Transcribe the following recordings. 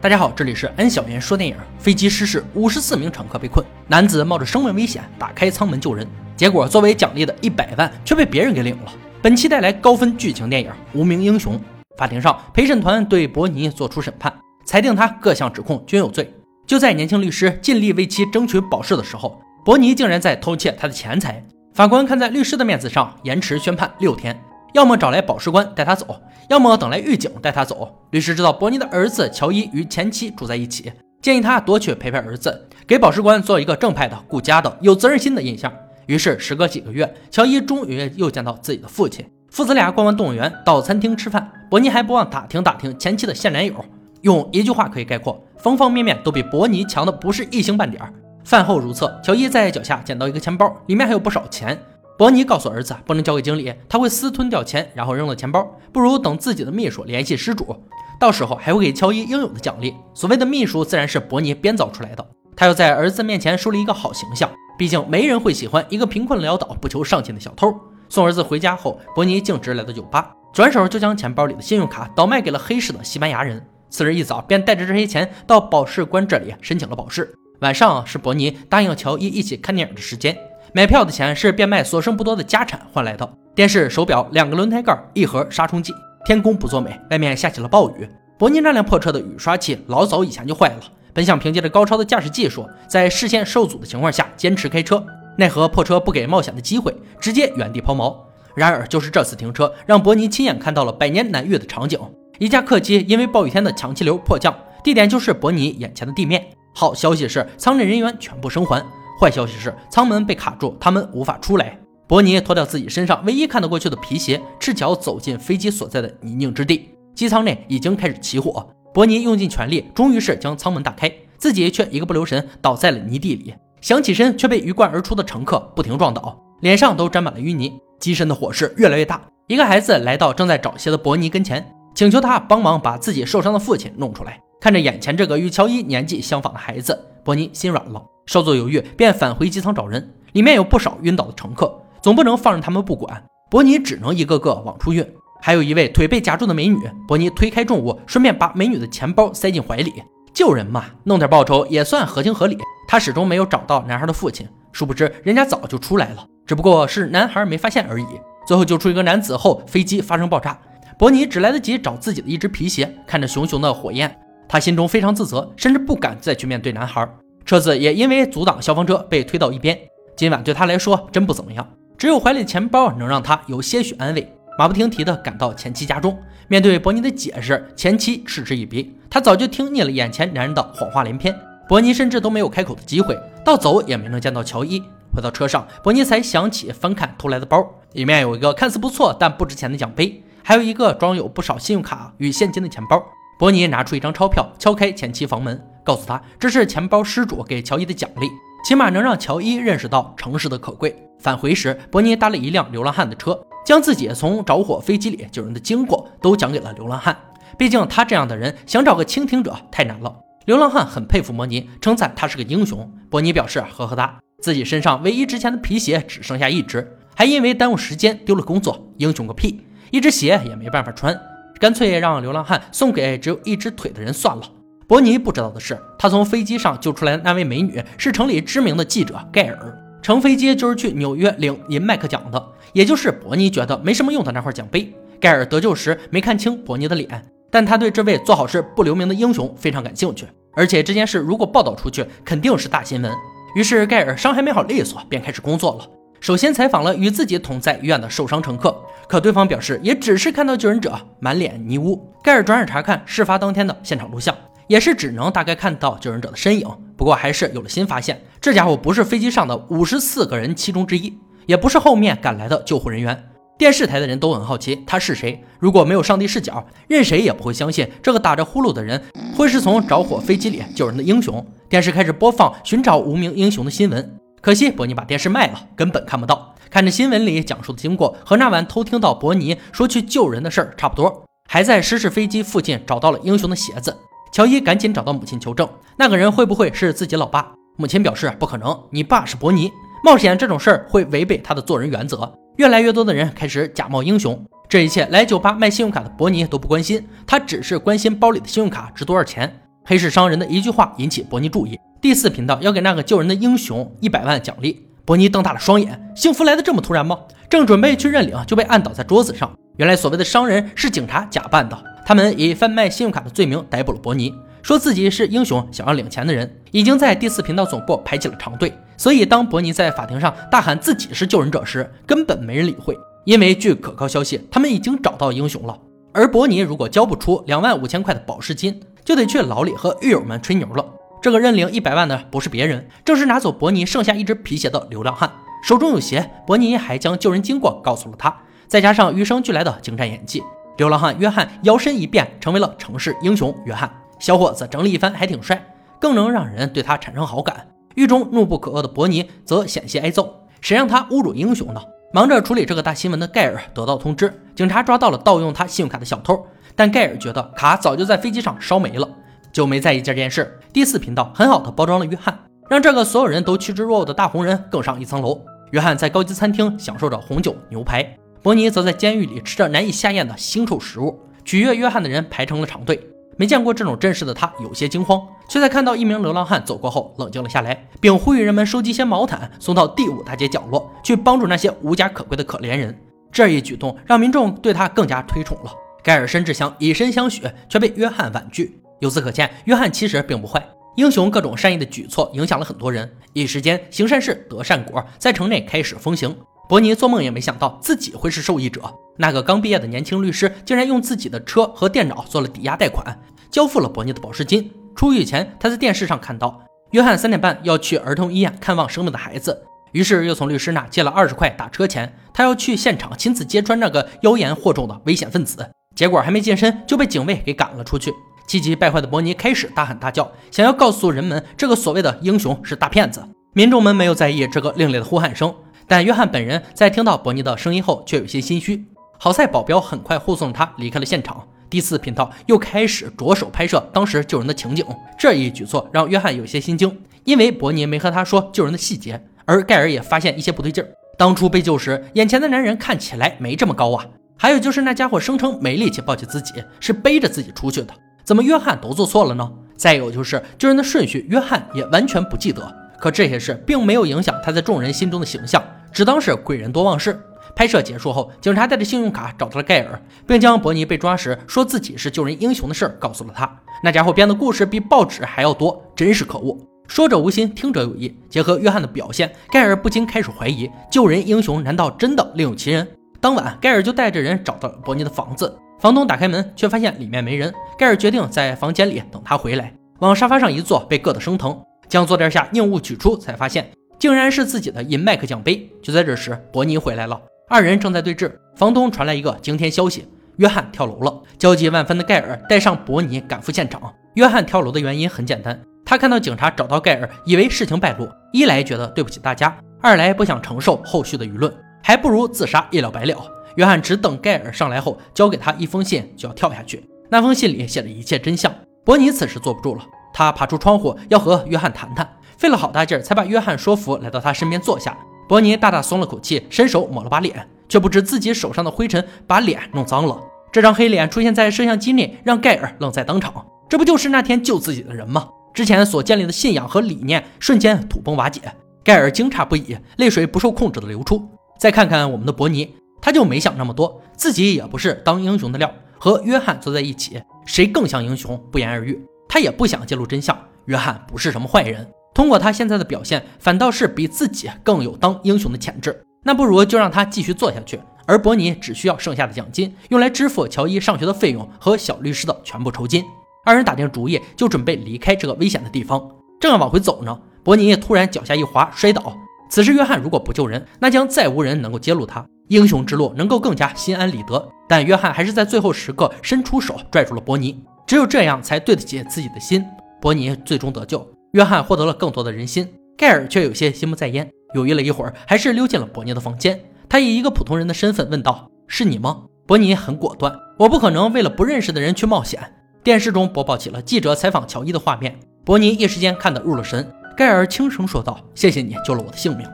大家好，这里是安小言说电影。飞机失事，五十四名乘客被困，男子冒着生命危险打开舱门救人，结果作为奖励的一百万却被别人给领了。本期带来高分剧情电影《无名英雄》。法庭上，陪审团对伯尼作出审判，裁定他各项指控均有罪。就在年轻律师尽力为其争取保释的时候，伯尼竟然在偷窃他的钱财。法官看在律师的面子上，延迟宣判六天。要么找来保释官带他走，要么等来狱警带他走。律师知道伯尼的儿子乔伊与前妻住在一起，建议他多去陪陪儿子，给保释官做一个正派的、顾家的、有责任心的印象。于是时隔几个月，乔伊终于又见到自己的父亲。父子俩逛完动物园，到餐厅吃饭。伯尼还不忘打听打听前妻的现男友，用一句话可以概括：方方面面都比伯尼强的不是一星半点儿。饭后如厕，乔伊在脚下捡到一个钱包，里面还有不少钱。伯尼告诉儿子，不能交给经理，他会私吞掉钱，然后扔了钱包。不如等自己的秘书联系失主，到时候还会给乔伊应有的奖励。所谓的秘书，自然是伯尼编造出来的。他要在儿子面前树立一个好形象，毕竟没人会喜欢一个贫困潦倒、不求上进的小偷。送儿子回家后，伯尼径直来到酒吧，转手就将钱包里的信用卡倒卖给了黑市的西班牙人。次日一早，便带着这些钱到保释官这里申请了保释。晚上是伯尼答应乔伊一起看电影的时间。买票的钱是变卖所剩不多的家产换来的：电视、手表、两个轮胎盖、一盒杀虫剂。天公不作美，外面下起了暴雨。伯尼那辆破车的雨刷器老早以前就坏了，本想凭借着高超的驾驶技术，在视线受阻的情况下坚持开车，奈何破车不给冒险的机会，直接原地抛锚。然而，就是这次停车，让伯尼亲眼看到了百年难遇的场景：一架客机因为暴雨天的强气流迫降，地点就是伯尼眼前的地面。好消息是，舱内人员全部生还。坏消息是，舱门被卡住，他们无法出来。伯尼脱掉自己身上唯一看得过去的皮鞋，赤脚走进飞机所在的泥泞之地。机舱内已经开始起火，伯尼用尽全力，终于是将舱门打开，自己却一个不留神倒在了泥地里。想起身，却被鱼贯而出的乘客不停撞倒，脸上都沾满了淤泥。机身的火势越来越大。一个孩子来到正在找鞋的伯尼跟前，请求他帮忙把自己受伤的父亲弄出来。看着眼前这个与乔伊年纪相仿的孩子，伯尼心软了。稍作犹豫，便返回机舱找人。里面有不少晕倒的乘客，总不能放任他们不管。伯尼只能一个个往出运。还有一位腿被夹住的美女，伯尼推开重物，顺便把美女的钱包塞进怀里。救人嘛，弄点报酬也算合情合理。他始终没有找到男孩的父亲，殊不知人家早就出来了，只不过是男孩没发现而已。最后救出一个男子后，飞机发生爆炸，伯尼只来得及找自己的一只皮鞋。看着熊熊的火焰，他心中非常自责，甚至不敢再去面对男孩。车子也因为阻挡消防车被推到一边。今晚对他来说真不怎么样，只有怀里的钱包能让他有些许安慰。马不停蹄地赶到前妻家中，面对伯尼的解释，前妻嗤之以鼻。他早就听腻了眼前男人的谎话连篇，伯尼甚至都没有开口的机会，到走也没能见到乔伊。回到车上，伯尼才想起翻看偷来的包，里面有一个看似不错但不值钱的奖杯，还有一个装有不少信用卡与现金的钱包。伯尼拿出一张钞票，敲开前妻房门。告诉他，这是钱包失主给乔伊的奖励，起码能让乔伊认识到诚实的可贵。返回时，伯尼搭了一辆流浪汉的车，将自己从着火飞机里救人的经过都讲给了流浪汉。毕竟他这样的人想找个倾听者太难了。流浪汉很佩服伯尼，称赞他是个英雄。伯尼表示呵呵哒，自己身上唯一值钱的皮鞋只剩下一只，还因为耽误时间丢了工作。英雄个屁，一只鞋也没办法穿，干脆让流浪汉送给只有一只腿的人算了。伯尼不知道的是，他从飞机上救出来的那位美女是城里知名的记者盖尔。乘飞机就是去纽约领银麦克奖的，也就是伯尼觉得没什么用的那块奖杯。盖尔得救时没看清伯尼的脸，但他对这位做好事不留名的英雄非常感兴趣，而且这件事如果报道出去，肯定是大新闻。于是盖尔伤还没好利索，便开始工作了。首先采访了与自己同在医院的受伤乘客，可对方表示也只是看到救人者满脸泥污。盖尔转而查看事发当天的现场录像。也是只能大概看到救人者的身影，不过还是有了新发现。这家伙不是飞机上的五十四个人其中之一，也不是后面赶来的救护人员。电视台的人都很好奇他是谁。如果没有上帝视角，任谁也不会相信这个打着呼噜的人会是从着火飞机里救人的英雄。电视开始播放寻找无名英雄的新闻，可惜伯尼把电视卖了，根本看不到。看着新闻里讲述的经过，和那晚偷听到伯尼说去救人的事儿差不多。还在失事飞机附近找到了英雄的鞋子。乔伊赶紧找到母亲求证，那个人会不会是自己老爸？母亲表示不可能，你爸是伯尼，冒险这种事儿会违背他的做人原则。越来越多的人开始假冒英雄，这一切来酒吧卖信用卡的伯尼都不关心，他只是关心包里的信用卡值多少钱。黑市商人的一句话引起伯尼注意。第四频道要给那个救人的英雄一百万奖励。伯尼瞪大了双眼，幸福来的这么突然吗？正准备去认领，就被按倒在桌子上。原来所谓的商人是警察假扮的，他们以贩卖信用卡的罪名逮捕了伯尼，说自己是英雄，想要领钱的人，已经在第四频道总部排起了长队。所以当伯尼在法庭上大喊自己是救人者时，根本没人理会，因为据可靠消息，他们已经找到英雄了。而伯尼如果交不出两万五千块的保释金，就得去牢里和狱友们吹牛了。这个认领一百万的不是别人，正是拿走伯尼剩下一只皮鞋的流浪汉。手中有鞋，伯尼还将救人经过告诉了他。再加上与生俱来的精湛演技，流浪汉约翰摇身一变成为了城市英雄约翰。小伙子整理一番还挺帅，更能让人对他产生好感。狱中怒不可遏的伯尼则险些挨揍，谁让他侮辱英雄呢？忙着处理这个大新闻的盖尔得到通知，警察抓到了盗用他信用卡的小偷，但盖尔觉得卡早就在飞机上烧没了。就没在意这件事。第四频道很好的包装了约翰，让这个所有人都趋之若鹜的大红人更上一层楼。约翰在高级餐厅享受着红酒牛排，伯尼则在监狱里吃着难以下咽的腥臭食物。取悦约翰的人排成了长队。没见过这种阵势的他有些惊慌，却在看到一名流浪汉走过后冷静了下来，并呼吁人们收集些毛毯送到第五大街角落，去帮助那些无家可归的可怜人。这一举动让民众对他更加推崇了。盖尔甚至想以身相许，却被约翰婉拒。由此可见，约翰其实并不坏。英雄各种善意的举措影响了很多人，一时间行善事得善果，在城内开始风行。伯尼做梦也没想到自己会是受益者。那个刚毕业的年轻律师竟然用自己的车和电脑做了抵押贷款，交付了伯尼的保释金。出狱前，他在电视上看到约翰三点半要去儿童医院看望生病的孩子，于是又从律师那借了二十块打车钱。他要去现场亲自揭穿那个妖言惑众的危险分子，结果还没近身就被警卫给赶了出去。气急败坏的伯尼开始大喊大叫，想要告诉人们这个所谓的英雄是大骗子。民众们没有在意这个另类的呼喊声，但约翰本人在听到伯尼的声音后却有些心虚。好在保镖很快护送他离开了现场。第四频道又开始着手拍摄当时救人的情景，这一举措让约翰有些心惊，因为伯尼没和他说救人的细节，而盖尔也发现一些不对劲儿。当初被救时，眼前的男人看起来没这么高啊。还有就是那家伙声称没力气抱起自己，是背着自己出去的。怎么约翰都做错了呢？再有就是救人的顺序，约翰也完全不记得。可这些事并没有影响他在众人心中的形象，只当是贵人多忘事。拍摄结束后，警察带着信用卡找到了盖尔，并将伯尼被抓时说自己是救人英雄的事告诉了他。那家伙编的故事比报纸还要多，真是可恶。说者无心，听者有意。结合约翰的表现，盖尔不禁开始怀疑：救人英雄难道真的另有其人？当晚，盖尔就带着人找到了伯尼的房子。房东打开门，却发现里面没人。盖尔决定在房间里等他回来，往沙发上一坐，被硌得生疼。将坐垫下硬物取出，才发现竟然是自己的银麦克奖杯。就在这时，伯尼回来了，二人正在对峙。房东传来一个惊天消息：约翰跳楼了。焦急万分的盖尔带上伯尼赶赴现场。约翰跳楼的原因很简单，他看到警察找到盖尔，以为事情败露，一来觉得对不起大家，二来不想承受后续的舆论，还不如自杀一了百了。约翰只等盖尔上来后，交给他一封信，就要跳下去。那封信里写了一切真相。伯尼此时坐不住了，他爬出窗户要和约翰谈谈，费了好大劲儿才把约翰说服，来到他身边坐下。伯尼大大松了口气，伸手抹了把脸，却不知自己手上的灰尘把脸弄脏了。这张黑脸出现在摄像机内，让盖尔愣在当场。这不就是那天救自己的人吗？之前所建立的信仰和理念瞬间土崩瓦解。盖尔惊诧不已，泪水不受控制的流出。再看看我们的伯尼。他就没想那么多，自己也不是当英雄的料。和约翰坐在一起，谁更像英雄，不言而喻。他也不想揭露真相，约翰不是什么坏人。通过他现在的表现，反倒是比自己更有当英雄的潜质。那不如就让他继续做下去，而伯尼只需要剩下的奖金，用来支付乔伊上学的费用和小律师的全部酬金。二人打定主意，就准备离开这个危险的地方。正要往回走呢，伯尼突然脚下一滑，摔倒。此时，约翰如果不救人，那将再无人能够揭露他。英雄之路能够更加心安理得，但约翰还是在最后时刻伸出手拽住了伯尼，只有这样才对得起自己的心。伯尼最终得救，约翰获得了更多的人心，盖尔却有些心不在焉，犹豫了一会儿，还是溜进了伯尼的房间。他以一个普通人的身份问道：“是你吗？”伯尼很果断：“我不可能为了不认识的人去冒险。”电视中播报起了记者采访乔伊的画面，伯尼一时间看得入了神。盖尔轻声说道：“谢谢你救了我的性命。”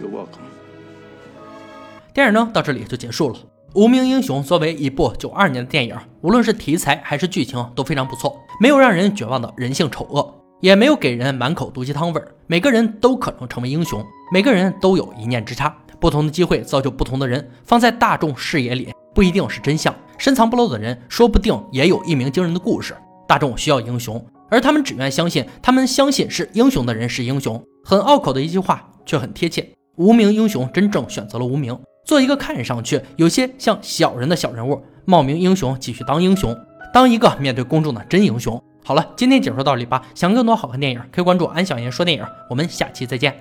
You're welcome 电影呢到这里就结束了。无名英雄作为一部九二年的电影，无论是题材还是剧情都非常不错，没有让人绝望的人性丑恶，也没有给人满口毒鸡汤味儿。每个人都可能成为英雄，每个人都有一念之差。不同的机会造就不同的人，放在大众视野里不一定是真相，深藏不露的人说不定也有一鸣惊人的故事。大众需要英雄，而他们只愿相信他们相信是英雄的人是英雄。很拗口的一句话，却很贴切。无名英雄真正选择了无名。做一个看上去有些像小人的小人物，冒名英雄，继续当英雄，当一个面对公众的真英雄。好了，今天解说到这里吧。想更多好看电影，可以关注安小言说电影。我们下期再见。